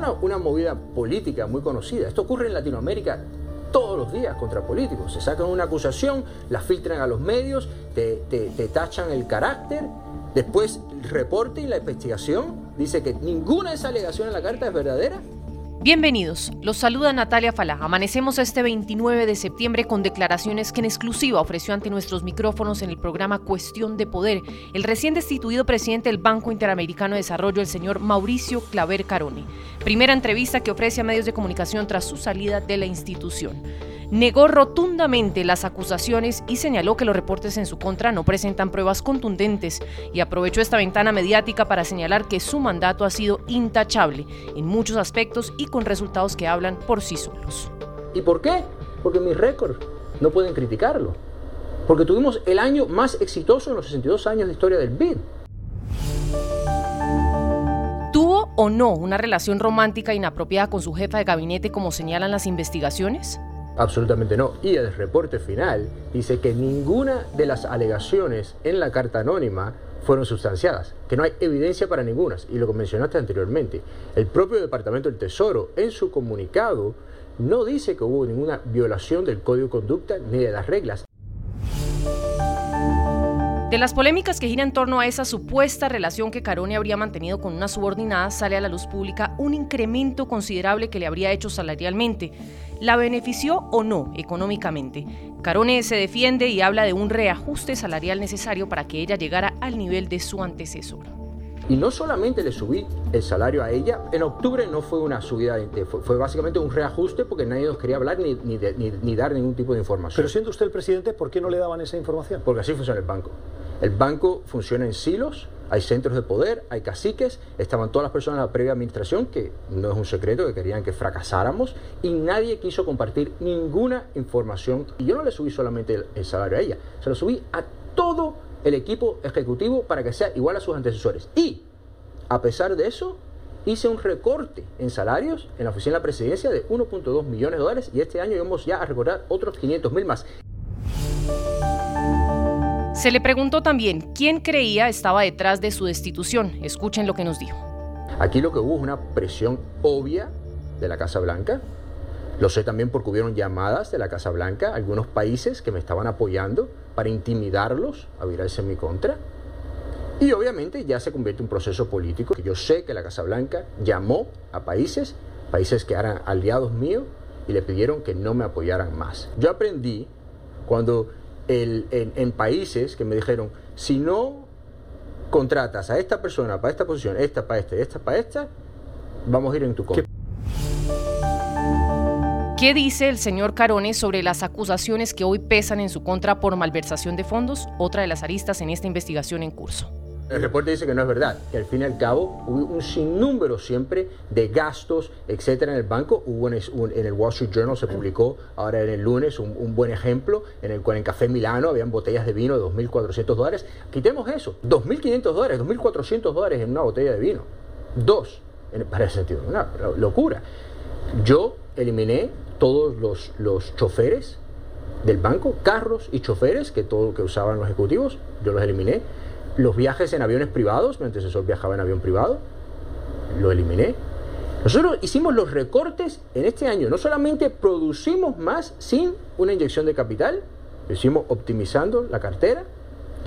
es una, movida política muy conocida. Esto ocurre en Latinoamérica todos los días contra políticos. Se sacan una acusación, la filtran a los medios, te, te, tachan el carácter, después el reporte y la investigación dice que ninguna de esas alegaciones en la carta es verdadera Bienvenidos, los saluda Natalia Falá. Amanecemos este 29 de septiembre con declaraciones que en exclusiva ofreció ante nuestros micrófonos en el programa Cuestión de Poder el recién destituido presidente del Banco Interamericano de Desarrollo, el señor Mauricio Claver Carone. Primera entrevista que ofrece a medios de comunicación tras su salida de la institución negó rotundamente las acusaciones y señaló que los reportes en su contra no presentan pruebas contundentes y aprovechó esta ventana mediática para señalar que su mandato ha sido intachable en muchos aspectos y con resultados que hablan por sí solos. ¿Y por qué? Porque mis récords no pueden criticarlo. Porque tuvimos el año más exitoso en los 62 años de historia del BID. ¿Tuvo o no una relación romántica inapropiada con su jefa de gabinete como señalan las investigaciones? Absolutamente no. Y el reporte final dice que ninguna de las alegaciones en la carta anónima fueron sustanciadas, que no hay evidencia para ninguna. Y lo que mencionaste anteriormente, el propio Departamento del Tesoro en su comunicado no dice que hubo ninguna violación del código de conducta ni de las reglas. De las polémicas que giran en torno a esa supuesta relación que Carone habría mantenido con una subordinada, sale a la luz pública un incremento considerable que le habría hecho salarialmente. ¿La benefició o no económicamente? Carone se defiende y habla de un reajuste salarial necesario para que ella llegara al nivel de su antecesor. Y no solamente le subí el salario a ella, en octubre no fue una subida, fue, básicamente un reajuste porque nadie nos quería hablar ni, ni, ni, dar ningún tipo de información. Pero siendo usted el presidente, ¿por qué no le daban esa información? Porque así funciona el banco. El banco funciona en silos, hay centros de poder, hay caciques, estaban todas las personas de la previa administración, que no es un secreto, que querían que fracasáramos, y nadie quiso compartir ninguna información. Y yo no le subí solamente el salario a ella, se lo subí a todo el equipo ejecutivo para que sea igual a sus antecesores. Y, a pesar de eso, hice un recorte en salarios en la oficina de la presidencia de 1.2 millones de dólares y este año vamos ya a recordar otros 500 mil más. Se le preguntó también quién creía estaba detrás de su destitución. Escuchen lo que nos dijo. Aquí lo que hubo es una presión obvia de la Casa Blanca. Lo sé también porque hubieron llamadas de la Casa Blanca, algunos países que me estaban apoyando para intimidarlos a virarse en mi contra. Y obviamente ya se convierte en un proceso político. Yo sé que la Casa Blanca llamó a países, países que eran aliados míos, y le pidieron que no me apoyaran más. Yo aprendí cuando en, países que me dijeron, si no contratas a esta persona para esta posición, esta para esta esta para esta, vamos a ir en tu contra. ¿Qué dice el señor Carone sobre las acusaciones que hoy pesan en su contra por malversación de fondos? Otra de las aristas en esta investigación en curso. El reporte dice que no es verdad, que al fin y al cabo hubo un sinnúmero siempre de gastos, etcétera, en el banco. Hubo en el, Wall Street Journal se publicó ahora en el lunes un, buen ejemplo en el cual en Café Milano habían botellas de vino de 2.400 dólares. Quitemos eso, 2.500 dólares, 2.400 dólares en una botella de vino. Dos, para ese sentido, una locura. Yo eliminé todos los, los choferes del banco, carros y choferes que todo que usaban los ejecutivos, yo los eliminé. Los viajes en aviones privados, mi antecesor viajaba en avión privado, lo eliminé. Nosotros hicimos los recortes en este año. No solamente producimos más sin una inyección de capital, lo hicimos optimizando la cartera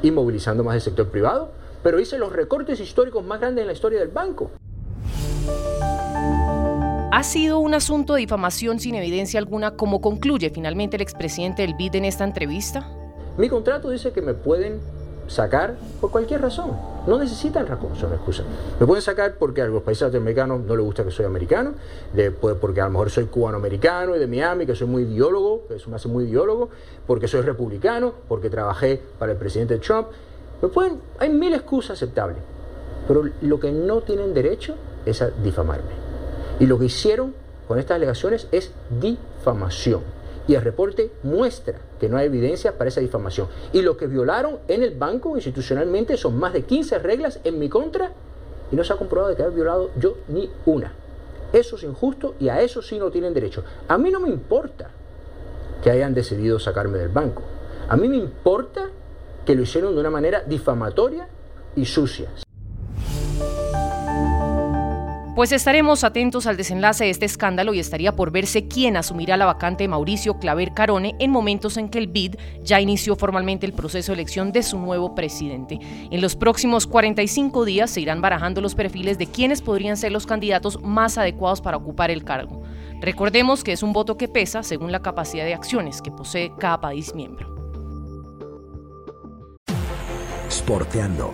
y movilizando más el sector privado, pero hice los recortes históricos más grandes en la historia del banco. ¿Ha sido un asunto de difamación sin evidencia alguna, como concluye finalmente el expresidente del BID en esta entrevista? Mi contrato dice que me pueden sacar por cualquier razón. No necesitan razón, excusa. Me pueden sacar porque a los países latinoamericanos no les gusta que soy americano, después porque a lo mejor soy cubano-americano y de Miami, que soy muy ideólogo, que eso me hace muy ideólogo, porque soy republicano, porque trabajé para el presidente Trump. Me pueden, hay mil excusas aceptables, pero lo que no tienen derecho es a difamarme. Y lo que hicieron con estas alegaciones es difamación. Y el reporte muestra que no hay evidencia para esa difamación. Y lo que violaron en el banco institucionalmente son más de 15 reglas en mi contra y no se ha comprobado de que haya violado yo ni una. Eso es injusto y a eso sí no tienen derecho. A mí no me importa que hayan decidido sacarme del banco. A mí me importa que lo hicieron de una manera difamatoria y sucia. Pues estaremos atentos al desenlace de este escándalo y estaría por verse quién asumirá la vacante de Mauricio Claver Carone en momentos en que el BID ya inició formalmente el proceso de elección de su nuevo presidente. En los próximos 45 días se irán barajando los perfiles de quienes podrían ser los candidatos más adecuados para ocupar el cargo. Recordemos que es un voto que pesa según la capacidad de acciones que posee cada país miembro. Sporteando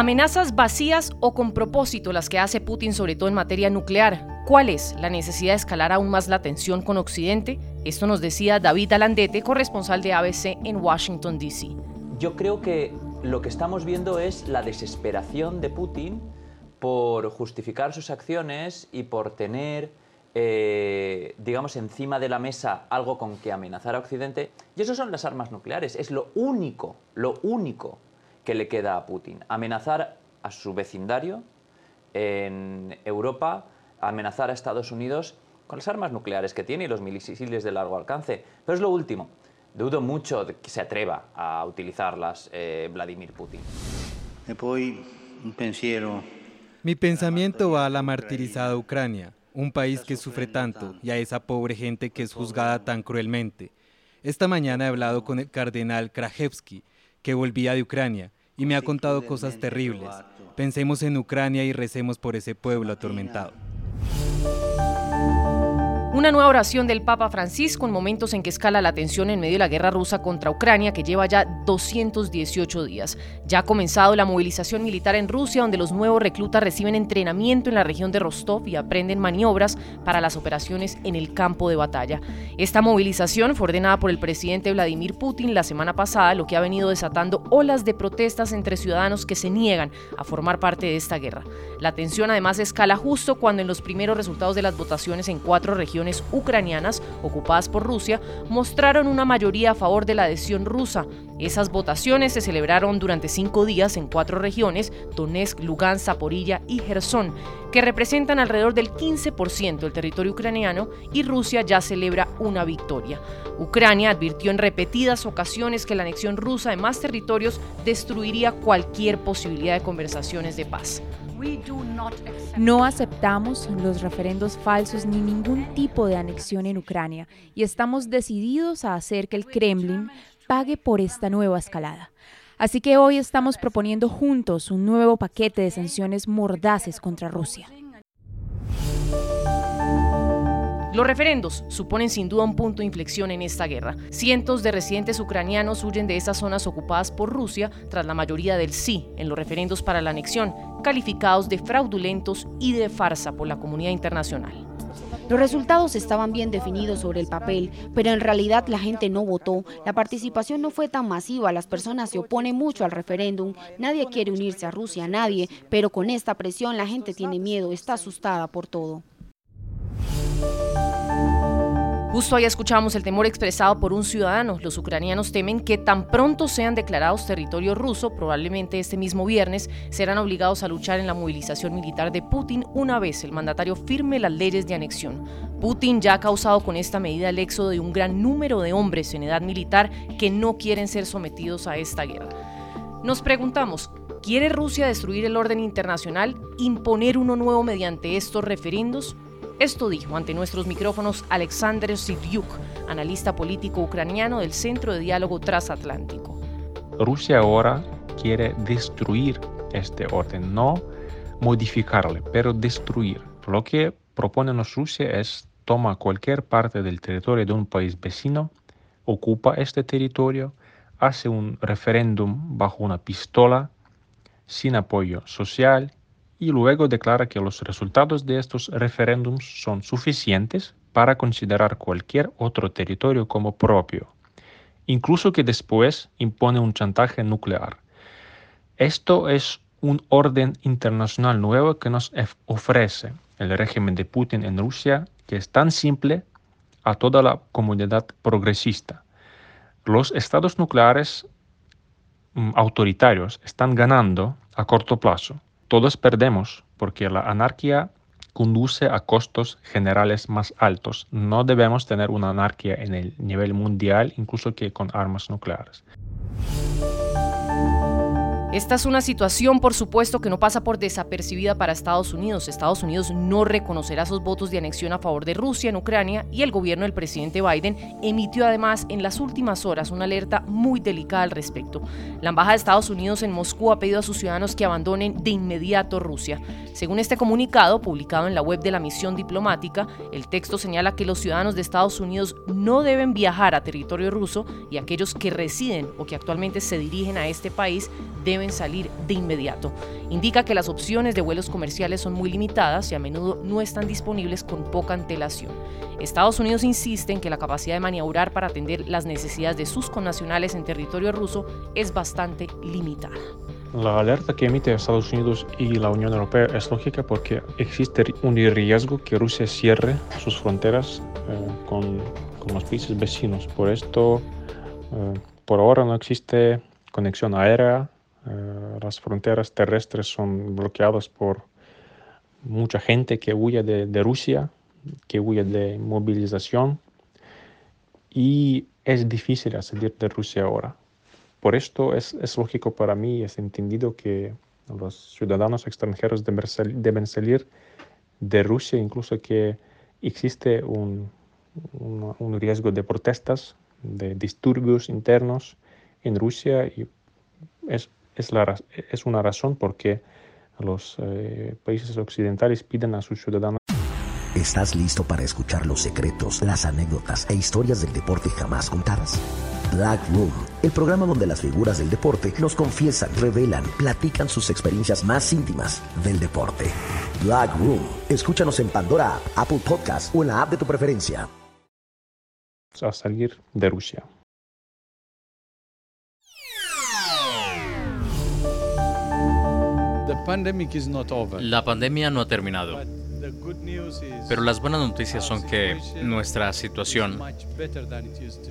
Amenazas vacías o con propósito las que hace Putin sobre todo en materia nuclear. ¿Cuál es la necesidad de escalar aún más la tensión con Occidente? Esto nos decía David Alandete, corresponsal de ABC en Washington, D.C. Yo creo que lo que estamos viendo es la desesperación de Putin por justificar sus acciones y por tener, eh, digamos, encima de la mesa algo con que amenazar a Occidente. Y eso son las armas nucleares. Es lo único, lo único que le queda a Putin. Amenazar a su vecindario en Europa, amenazar a Estados Unidos con las armas nucleares que tiene y los misiles de largo alcance. Pero es lo último. Dudo mucho de que se atreva a utilizarlas eh, Vladimir Putin. Mi pensamiento va a la martirizada Ucrania, un país que sufre tanto, y a esa pobre gente que es juzgada tan cruelmente. Esta mañana he hablado con el cardenal Krajewski, que volvía de Ucrania, y me ha contado cosas terribles. Pensemos en Ucrania y recemos por ese pueblo atormentado. Una nueva oración del Papa Francisco en momentos en que escala la tensión en medio de la guerra rusa contra Ucrania que lleva ya 218 días. Ya ha comenzado la movilización militar en Rusia donde los nuevos reclutas reciben entrenamiento en la región de Rostov y aprenden maniobras para las operaciones en el campo de batalla. Esta movilización fue ordenada por el presidente Vladimir Putin la semana pasada, lo que ha venido desatando olas de protestas entre ciudadanos que se niegan a formar parte de esta guerra. La tensión además escala justo cuando en los primeros resultados de las votaciones en cuatro regiones ucranianas ocupadas por Rusia mostraron una mayoría a favor de la adhesión rusa. Esas votaciones se celebraron durante cinco días en cuatro regiones, Donetsk, Lugansk, Zaporilla y Gerson, que representan alrededor del 15% del territorio ucraniano y Rusia ya celebra una victoria. Ucrania advirtió en repetidas ocasiones que la anexión rusa de más territorios destruiría cualquier posibilidad de conversaciones de paz. No aceptamos los referendos falsos ni ningún tipo de anexión en Ucrania y estamos decididos a hacer que el Kremlin pague por esta nueva escalada. Así que hoy estamos proponiendo juntos un nuevo paquete de sanciones mordaces contra Rusia. Los referendos suponen sin duda un punto de inflexión en esta guerra. Cientos de residentes ucranianos huyen de esas zonas ocupadas por Rusia tras la mayoría del sí en los referendos para la anexión, calificados de fraudulentos y de farsa por la comunidad internacional. Los resultados estaban bien definidos sobre el papel, pero en realidad la gente no votó. La participación no fue tan masiva, las personas se oponen mucho al referéndum, nadie quiere unirse a Rusia, nadie, pero con esta presión la gente tiene miedo, está asustada por todo. Justo ahí escuchamos el temor expresado por un ciudadano. Los ucranianos temen que tan pronto sean declarados territorio ruso, probablemente este mismo viernes, serán obligados a luchar en la movilización militar de Putin una vez el mandatario firme las leyes de anexión. Putin ya ha causado con esta medida el éxodo de un gran número de hombres en edad militar que no quieren ser sometidos a esta guerra. Nos preguntamos, ¿quiere Rusia destruir el orden internacional, imponer uno nuevo mediante estos referendos? Esto dijo ante nuestros micrófonos Alexander Sivyuk, analista político ucraniano del Centro de Diálogo Transatlántico. Rusia ahora quiere destruir este orden, no modificarle, pero destruir. Lo que propone Rusia es toma cualquier parte del territorio de un país vecino, ocupa este territorio, hace un referéndum bajo una pistola, sin apoyo social y luego declara que los resultados de estos referéndums son suficientes para considerar cualquier otro territorio como propio, incluso que después impone un chantaje nuclear. Esto es un orden internacional nuevo que nos ofrece el régimen de Putin en Rusia, que es tan simple, a toda la comunidad progresista. Los estados nucleares mm, autoritarios están ganando a corto plazo. Todos perdemos porque la anarquía conduce a costos generales más altos. No debemos tener una anarquía en el nivel mundial, incluso que con armas nucleares. Esta es una situación, por supuesto, que no pasa por desapercibida para Estados Unidos. Estados Unidos no reconocerá sus votos de anexión a favor de Rusia en Ucrania y el gobierno del presidente Biden emitió además en las últimas horas una alerta muy delicada al respecto. La Embajada de Estados Unidos en Moscú ha pedido a sus ciudadanos que abandonen de inmediato Rusia. Según este comunicado, publicado en la web de la misión diplomática, el texto señala que los ciudadanos de Estados Unidos no deben viajar a territorio ruso y aquellos que residen o que actualmente se dirigen a este país deben deben salir de inmediato. Indica que las opciones de vuelos comerciales son muy limitadas y a menudo no están disponibles con poca antelación. Estados Unidos insiste en que la capacidad de maniobrar para atender las necesidades de sus connacionales en territorio ruso es bastante limitada. La alerta que emite Estados Unidos y la Unión Europea es lógica porque existe un riesgo que Rusia cierre sus fronteras eh, con, con, los países vecinos. Por esto, eh, por ahora no existe conexión aérea eh, las fronteras terrestres son bloqueadas por mucha gente que huye de, Rusia, que huye de movilización y es difícil salir de Rusia ahora. Por esto es, lógico para mí, es entendido que los ciudadanos extranjeros deben, salir de Rusia, incluso que existe un, un riesgo de protestas, de disturbios internos en Rusia y es es, la, es una razón por qué los eh, países occidentales piden a sus ciudadanos. ¿Estás listo para escuchar los secretos, las anécdotas e historias del deporte jamás contadas? Black Room, el programa donde las figuras del deporte nos confiesan, revelan, platican sus experiencias más íntimas del deporte. Black Room, escúchanos en Pandora, Apple Podcast o en la app de tu preferencia. A salir de Rusia. La pandemia no ha terminado. Pero las buenas noticias son que nuestra situación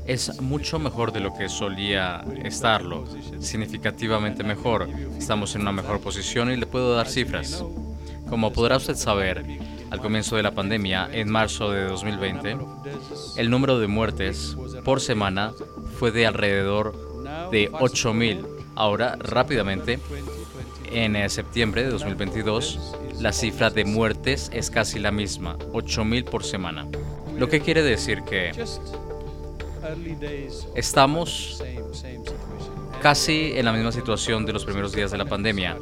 es mucho mejor de lo que solía estarlo, significativamente mejor. Estamos en una mejor posición y le puedo dar cifras. Como podrá usted saber, al comienzo de la pandemia, en marzo de 2020, el número de muertes por semana fue de alrededor de 8.000. Ahora, rápidamente, en septiembre de 2022, la cifra de muertes es casi la misma, 8.000 por semana. Lo que quiere decir que estamos casi en la misma situación de los primeros días de la pandemia.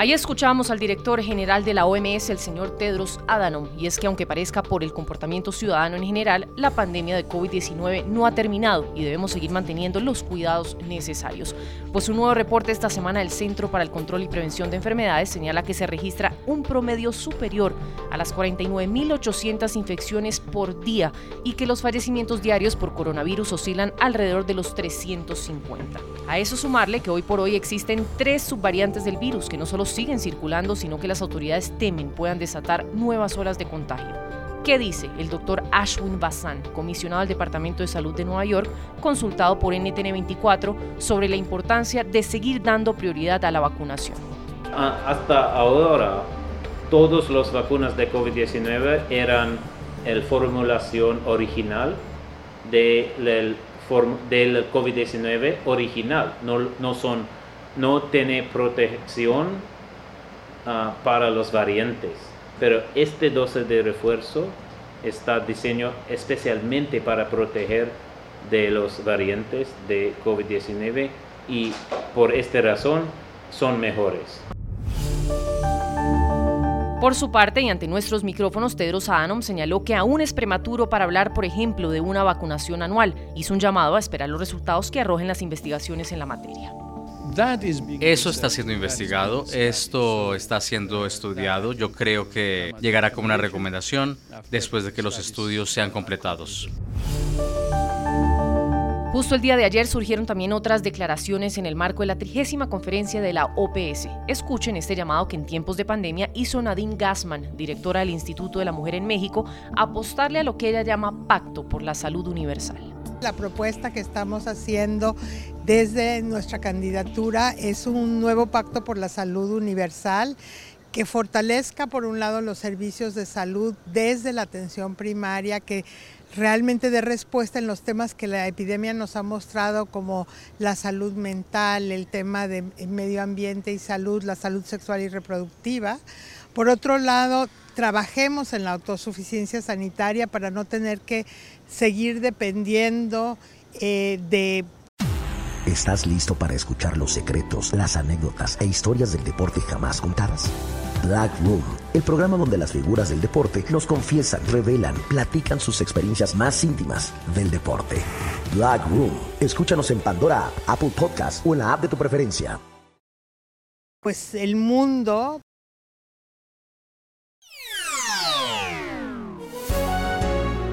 Ahí escuchamos al director general de la OMS, el señor Tedros Adhanom, y es que aunque parezca por el comportamiento ciudadano en general, la pandemia de COVID-19 no ha terminado y debemos seguir manteniendo los cuidados necesarios. Pues un nuevo reporte esta semana del Centro para el Control y Prevención de Enfermedades señala que se registra un promedio superior a las 49.800 infecciones por día y que los fallecimientos diarios por coronavirus oscilan alrededor de los 350. A eso sumarle que hoy por hoy existen tres subvariantes del virus que no solo siguen circulando, sino que las autoridades temen puedan desatar nuevas olas de contagio. ¿Qué dice el doctor Ashwin Basan, comisionado del Departamento de Salud de Nueva York, consultado por NTN24 sobre la importancia de seguir dando prioridad a la vacunación? Ah, hasta ahora, todas las vacunas de COVID-19 eran la formulación original del, del COVID-19 original, no, no son no tiene protección ah, para los variantes, pero este dosis de refuerzo está diseñado especialmente para proteger de los variantes de COVID-19 y por esta razón son mejores. Por su parte, y ante nuestros micrófonos, Tedros Adhanom señaló que aún es prematuro para hablar, por ejemplo, de una vacunación anual. Hizo un llamado a esperar los resultados que arrojen las investigaciones en la materia. Eso está siendo investigado, esto está siendo estudiado. Yo creo que llegará como una recomendación después de que los estudios sean completados. Justo el día de ayer surgieron también otras declaraciones en el marco de la trigésima conferencia de la OPS. Escuchen este llamado que en tiempos de pandemia hizo Nadine Gassman, directora del Instituto de la Mujer en México, apostarle a lo que ella llama Pacto por la Salud Universal. La propuesta que estamos haciendo desde nuestra candidatura es un nuevo pacto por la salud universal que fortalezca por un lado los servicios de salud desde la atención primaria, que realmente dé respuesta en los temas que la epidemia nos ha mostrado como la salud mental, el tema de medio ambiente y salud, la salud sexual y reproductiva. Por otro lado, trabajemos en la autosuficiencia sanitaria para no tener que seguir dependiendo eh, de ¿Estás listo para escuchar los secretos, las anécdotas e historias del deporte jamás contadas? Black Room, el programa donde las figuras del deporte nos confiesan, revelan, platican sus experiencias más íntimas del deporte. Black Room, escúchanos en Pandora, Apple Podcast o en la app de tu preferencia. Pues el mundo